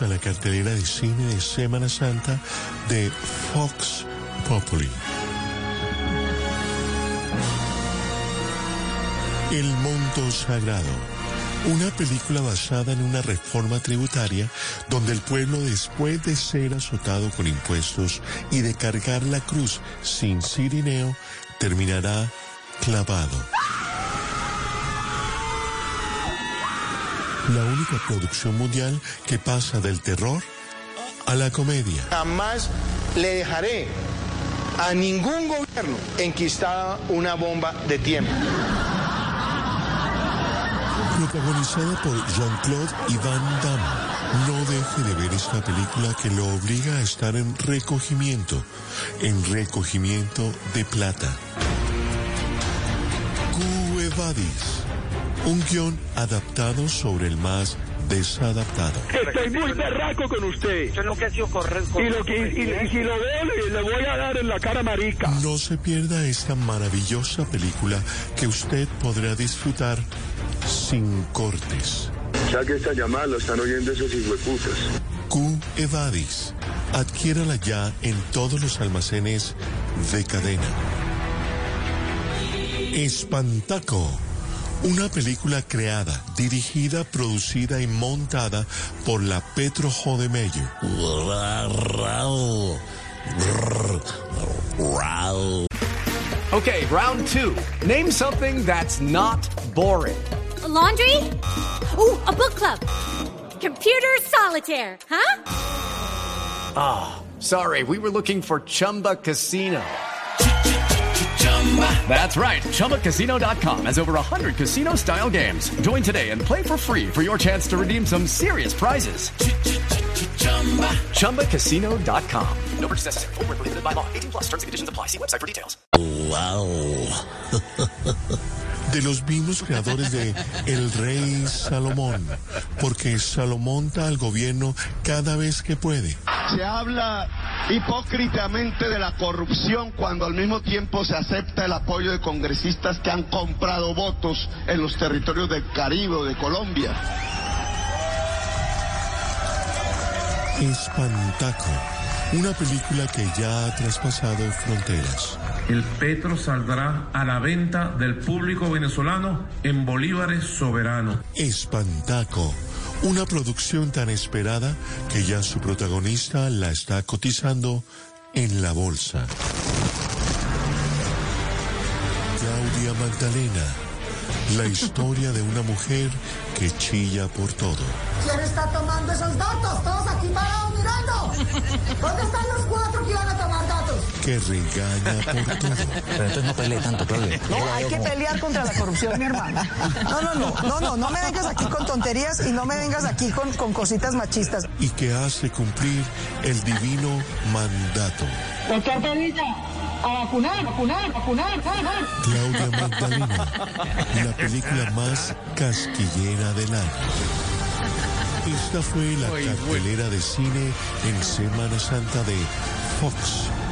A la cartelera de cine de Semana Santa de Fox Populi. El Monto Sagrado, una película basada en una reforma tributaria donde el pueblo después de ser azotado con impuestos y de cargar la cruz sin cirineo, terminará clavado. La única producción mundial que pasa del terror a la comedia. Jamás le dejaré a ningún gobierno enquistada una bomba de tiempo. Protagonizada por Jean-Claude y Van Damme. No deje de ver esta película que lo obliga a estar en recogimiento, en recogimiento de plata. Cuevadis. Un guion adaptado sobre el más desadaptado. Estoy muy berraco con usted. Eso es lo que ha sido correcto. Y, lo que, y, y si lo veo, le, le voy a dar en la cara marica. No se pierda esta maravillosa película que usted podrá disfrutar sin cortes. Ya que esta llamada la están oyendo esos hijueputas. Q Evadis. Adquiérala ya en todos los almacenes de cadena. Espantaco. Una película creada, dirigida, producida y montada por la Petro Jodemeyer. Okay, round two. Name something that's not boring. A laundry? Ooh, a book club. Computer solitaire, huh? Ah, oh, sorry, we were looking for Chumba Casino. That's right. ChumbaCasino.com has over 100 casino style games. Join today and play for free for your chance to redeem some serious prizes. ChumbaCasino.com. No purchase necessary. Full prohibited by law. 18 plus terms and conditions apply. See website for details. Wow. de los mismos creadores de El Rey Salomón, porque Salomón monta al gobierno cada vez que puede. Se habla hipócritamente de la corrupción cuando al mismo tiempo se acepta el apoyo de congresistas que han comprado votos en los territorios del Caribe o de Colombia. Espantaco, una película que ya ha traspasado fronteras. El petro saldrá a la venta del público venezolano en bolívares soberanos. Espantaco una producción tan esperada que ya su protagonista la está cotizando en la bolsa. Claudia Magdalena, la historia de una mujer que chilla por todo. ¿Quién está tomando esos datos? Todos aquí parados mirando. ¿Dónde están los cuatro que iban a tomar datos? Que regaña por todo. Pero entonces no pelee tanto, Claudia. No, hay que pelear contra la corrupción, mi hermana. No, no, no, no, no, no me vengas aquí con tonterías y no me vengas aquí con, con cositas machistas. Y que hace cumplir el divino mandato. Doctor Padilla, a vacunar, vacunar, vacunar, vacunar. Claudia Magdalena, la película más casquillera del año. Esta fue la cartelera de cine en Semana Santa de Fox